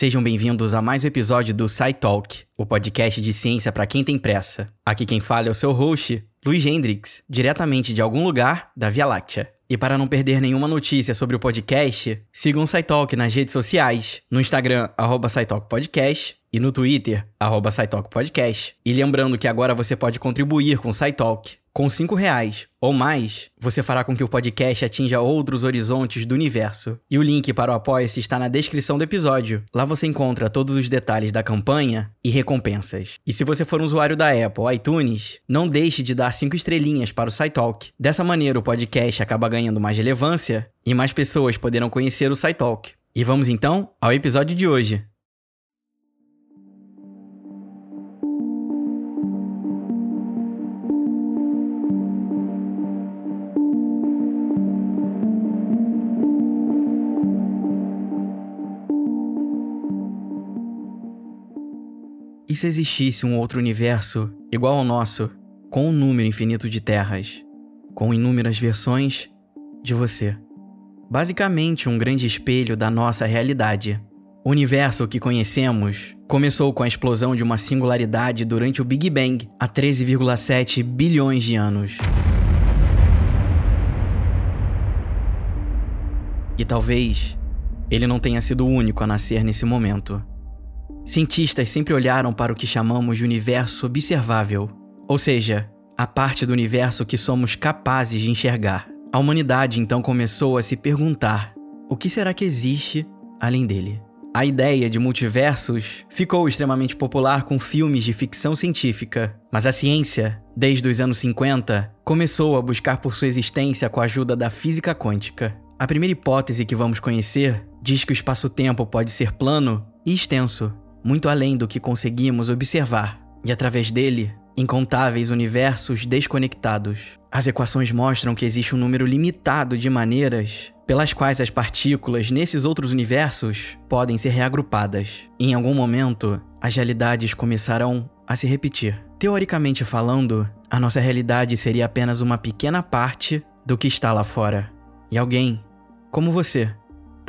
Sejam bem-vindos a mais um episódio do SciTalk, o podcast de ciência para quem tem pressa. Aqui quem fala é o seu host, Luiz Hendrix, diretamente de algum lugar da Via Láctea. E para não perder nenhuma notícia sobre o podcast, sigam o SciTalk nas redes sociais, no Instagram, arroba SciTalkPodcast, e no Twitter, arroba SciTalkPodcast. E lembrando que agora você pode contribuir com o SciTalk. Com cinco reais ou mais, você fará com que o podcast atinja outros horizontes do universo. E o link para o Apoia-se está na descrição do episódio. Lá você encontra todos os detalhes da campanha e recompensas. E se você for um usuário da Apple ou iTunes, não deixe de dar cinco estrelinhas para o SciTalk. Dessa maneira, o podcast acaba ganhando mais relevância e mais pessoas poderão conhecer o SciTalk. E vamos então ao episódio de hoje. Se existisse um outro universo igual ao nosso, com um número infinito de terras, com inúmeras versões de você? Basicamente, um grande espelho da nossa realidade. O universo que conhecemos começou com a explosão de uma singularidade durante o Big Bang há 13,7 bilhões de anos. E talvez ele não tenha sido o único a nascer nesse momento. Cientistas sempre olharam para o que chamamos de universo observável, ou seja, a parte do universo que somos capazes de enxergar. A humanidade então começou a se perguntar: o que será que existe além dele? A ideia de multiversos ficou extremamente popular com filmes de ficção científica, mas a ciência, desde os anos 50, começou a buscar por sua existência com a ajuda da física quântica. A primeira hipótese que vamos conhecer diz que o espaço-tempo pode ser plano e extenso, muito além do que conseguimos observar, e através dele, incontáveis universos desconectados. As equações mostram que existe um número limitado de maneiras pelas quais as partículas nesses outros universos podem ser reagrupadas. em algum momento, as realidades começarão a se repetir. Teoricamente falando, a nossa realidade seria apenas uma pequena parte do que está lá fora. E alguém, como você,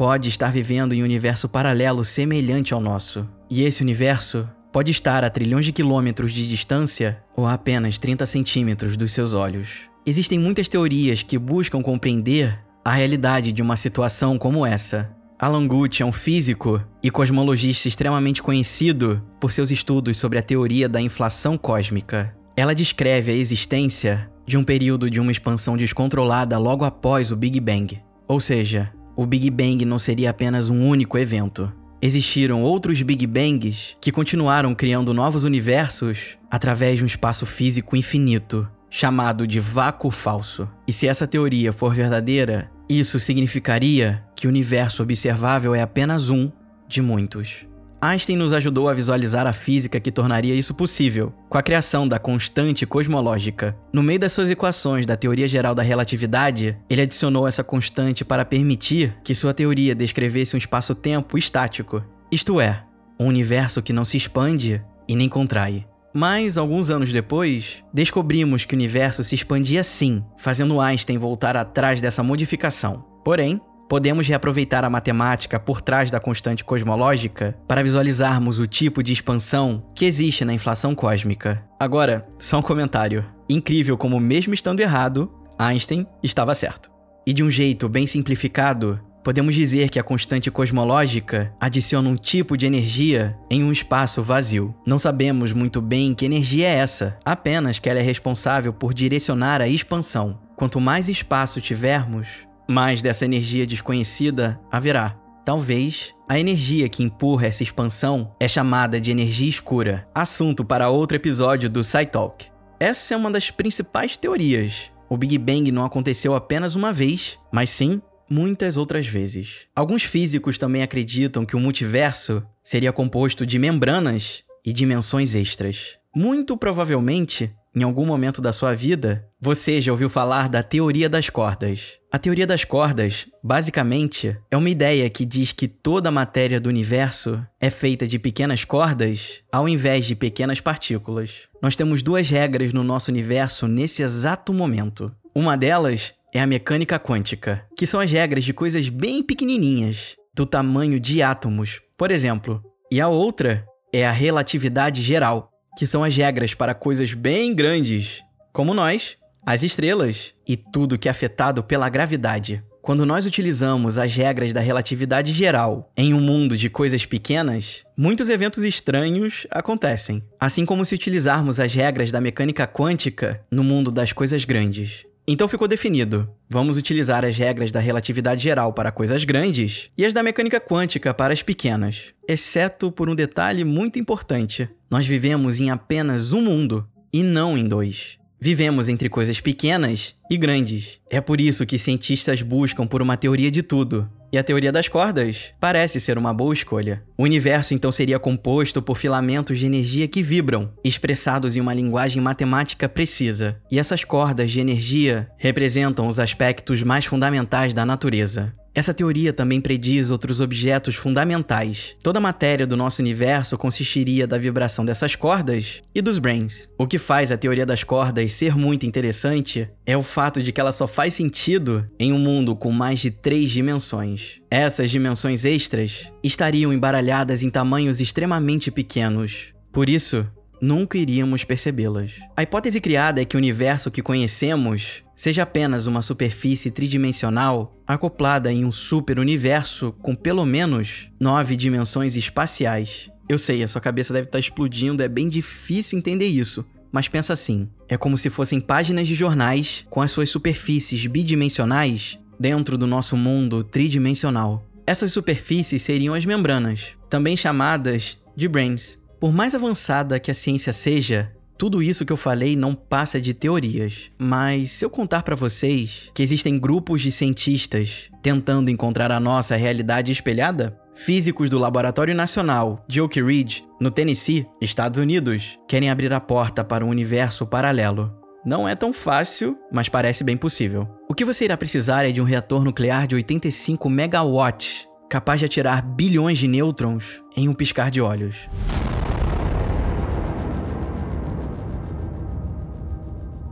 pode estar vivendo em um universo paralelo semelhante ao nosso. E esse universo pode estar a trilhões de quilômetros de distância ou a apenas 30 centímetros dos seus olhos. Existem muitas teorias que buscam compreender a realidade de uma situação como essa. Alan Guth é um físico e cosmologista extremamente conhecido por seus estudos sobre a teoria da inflação cósmica. Ela descreve a existência de um período de uma expansão descontrolada logo após o Big Bang, ou seja, o Big Bang não seria apenas um único evento. Existiram outros Big Bangs que continuaram criando novos universos através de um espaço físico infinito, chamado de vácuo falso. E se essa teoria for verdadeira, isso significaria que o universo observável é apenas um de muitos. Einstein nos ajudou a visualizar a física que tornaria isso possível, com a criação da constante cosmológica. No meio das suas equações da teoria geral da relatividade, ele adicionou essa constante para permitir que sua teoria descrevesse um espaço-tempo estático, isto é, um universo que não se expande e nem contrai. Mas, alguns anos depois, descobrimos que o universo se expandia sim, fazendo Einstein voltar atrás dessa modificação. Porém, podemos reaproveitar a matemática por trás da constante cosmológica para visualizarmos o tipo de expansão que existe na inflação cósmica. Agora, só um comentário. Incrível como, mesmo estando errado, Einstein estava certo. E de um jeito bem simplificado, podemos dizer que a constante cosmológica adiciona um tipo de energia em um espaço vazio. Não sabemos muito bem que energia é essa, apenas que ela é responsável por direcionar a expansão. Quanto mais espaço tivermos, mais dessa energia desconhecida haverá. Talvez a energia que empurra essa expansão é chamada de energia escura, assunto para outro episódio do SciTalk. Essa é uma das principais teorias. O Big Bang não aconteceu apenas uma vez, mas sim muitas outras vezes. Alguns físicos também acreditam que o multiverso seria composto de membranas e dimensões extras. Muito provavelmente, em algum momento da sua vida, você já ouviu falar da teoria das cordas. A teoria das cordas, basicamente, é uma ideia que diz que toda a matéria do universo é feita de pequenas cordas ao invés de pequenas partículas. Nós temos duas regras no nosso universo nesse exato momento. Uma delas é a mecânica quântica, que são as regras de coisas bem pequenininhas. do tamanho de átomos, por exemplo. E a outra é a relatividade geral, que são as regras para coisas bem grandes, como nós, as estrelas e tudo que é afetado pela gravidade. Quando nós utilizamos as regras da relatividade geral em um mundo de coisas pequenas, muitos eventos estranhos acontecem, assim como se utilizarmos as regras da mecânica quântica no mundo das coisas grandes. Então ficou definido: vamos utilizar as regras da relatividade geral para coisas grandes e as da mecânica quântica para as pequenas, exceto por um detalhe muito importante: nós vivemos em apenas um mundo e não em dois. Vivemos entre coisas pequenas e grandes. É por isso que cientistas buscam por uma teoria de tudo. E a teoria das cordas parece ser uma boa escolha. O universo então seria composto por filamentos de energia que vibram, expressados em uma linguagem matemática precisa. E essas cordas de energia representam os aspectos mais fundamentais da natureza. Essa teoria também prediz outros objetos fundamentais. Toda a matéria do nosso universo consistiria da vibração dessas cordas e dos brains. O que faz a teoria das cordas ser muito interessante é o fato de que ela só faz sentido em um mundo com mais de três dimensões. Essas dimensões extras estariam embaralhadas em tamanhos extremamente pequenos. Por isso, nunca iríamos percebê-las. A hipótese criada é que o universo que conhecemos seja apenas uma superfície tridimensional acoplada em um super-universo com pelo menos nove dimensões espaciais. Eu sei, a sua cabeça deve estar explodindo, é bem difícil entender isso. Mas pensa assim: é como se fossem páginas de jornais com as suas superfícies bidimensionais dentro do nosso mundo tridimensional. Essas superfícies seriam as membranas, também chamadas de brains. Por mais avançada que a ciência seja, tudo isso que eu falei não passa de teorias, mas se eu contar para vocês que existem grupos de cientistas tentando encontrar a nossa realidade espelhada, físicos do Laboratório Nacional de Oak Ridge, no Tennessee, Estados Unidos, querem abrir a porta para um universo paralelo. Não é tão fácil, mas parece bem possível. O que você irá precisar é de um reator nuclear de 85 megawatts, capaz de atirar bilhões de nêutrons em um piscar de olhos.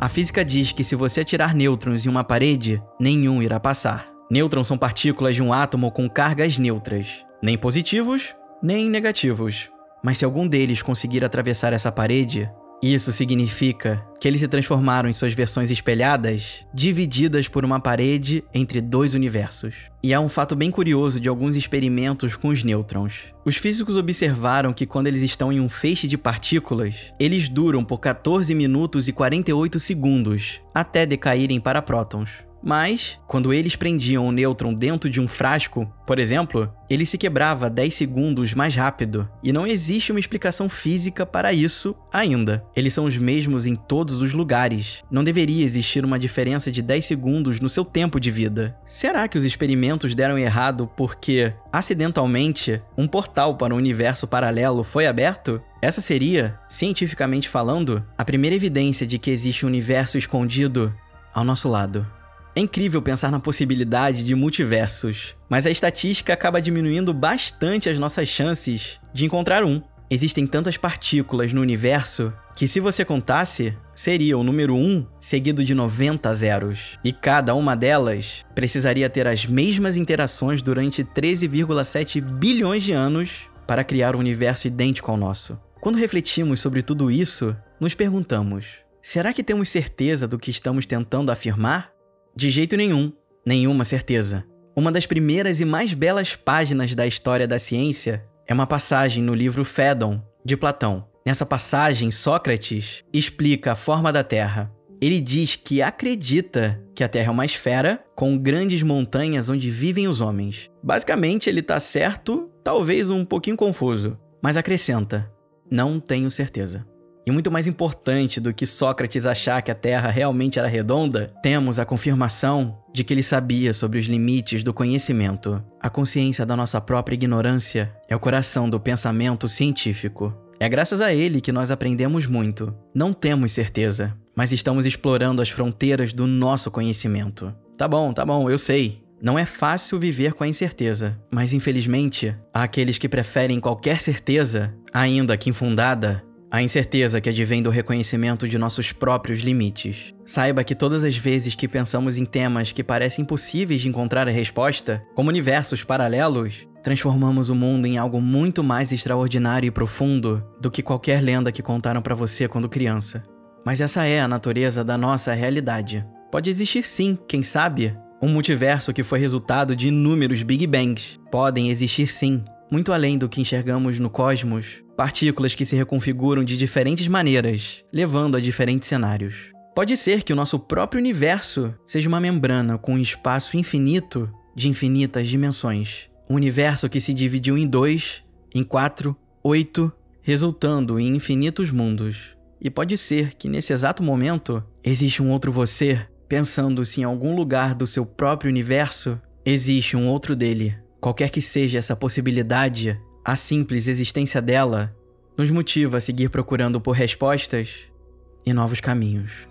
A física diz que se você atirar nêutrons em uma parede, nenhum irá passar. Nêutrons são partículas de um átomo com cargas neutras, nem positivos, nem negativos. Mas se algum deles conseguir atravessar essa parede, isso significa que eles se transformaram em suas versões espelhadas, divididas por uma parede entre dois universos. E há um fato bem curioso de alguns experimentos com os nêutrons. Os físicos observaram que quando eles estão em um feixe de partículas, eles duram por 14 minutos e 48 segundos até decaírem para prótons. Mas, quando eles prendiam o nêutron dentro de um frasco, por exemplo, ele se quebrava 10 segundos mais rápido, e não existe uma explicação física para isso ainda. Eles são os mesmos em todos os lugares. Não deveria existir uma diferença de 10 segundos no seu tempo de vida. Será que os experimentos deram errado porque, acidentalmente, um portal para um universo paralelo foi aberto? Essa seria, cientificamente falando, a primeira evidência de que existe um universo escondido ao nosso lado. É incrível pensar na possibilidade de multiversos, mas a estatística acaba diminuindo bastante as nossas chances de encontrar um. Existem tantas partículas no universo que, se você contasse, seria o número 1 seguido de 90 zeros. E cada uma delas precisaria ter as mesmas interações durante 13,7 bilhões de anos para criar um universo idêntico ao nosso. Quando refletimos sobre tudo isso, nos perguntamos: será que temos certeza do que estamos tentando afirmar? De jeito nenhum, nenhuma certeza. Uma das primeiras e mais belas páginas da história da ciência é uma passagem no livro Fédon, de Platão. Nessa passagem, Sócrates explica a forma da Terra. Ele diz que acredita que a Terra é uma esfera com grandes montanhas onde vivem os homens. Basicamente, ele está certo, talvez um pouquinho confuso, mas acrescenta: não tenho certeza. E muito mais importante do que Sócrates achar que a Terra realmente era redonda, temos a confirmação de que ele sabia sobre os limites do conhecimento. A consciência da nossa própria ignorância é o coração do pensamento científico. É graças a ele que nós aprendemos muito. Não temos certeza, mas estamos explorando as fronteiras do nosso conhecimento. Tá bom, tá bom, eu sei. Não é fácil viver com a incerteza, mas infelizmente há aqueles que preferem qualquer certeza, ainda que infundada, A incerteza que advém do reconhecimento de nossos próprios limites. Saiba que todas as vezes que pensamos em temas que parecem impossíveis de encontrar a resposta, como universos paralelos, transformamos o mundo em algo muito mais extraordinário e profundo do que qualquer lenda que contaram para você quando criança. Mas essa é a natureza da nossa realidade. Pode existir sim, quem sabe, um multiverso que foi resultado de inúmeros Big Bangs. Podem existir sim, muito além do que enxergamos no cosmos, partículas que se reconfiguram de diferentes maneiras, levando a diferentes cenários. Pode ser que o nosso próprio universo seja uma membrana com um espaço infinito de infinitas dimensões. Um universo que se dividiu em dois, em quatro, oito, resultando em infinitos mundos. E pode ser que nesse exato momento existe um outro você pensando se em algum lugar do seu próprio universo existe um outro dele. Qualquer que seja essa possibilidade, a simples existência dela nos motiva a seguir procurando por respostas e novos caminhos.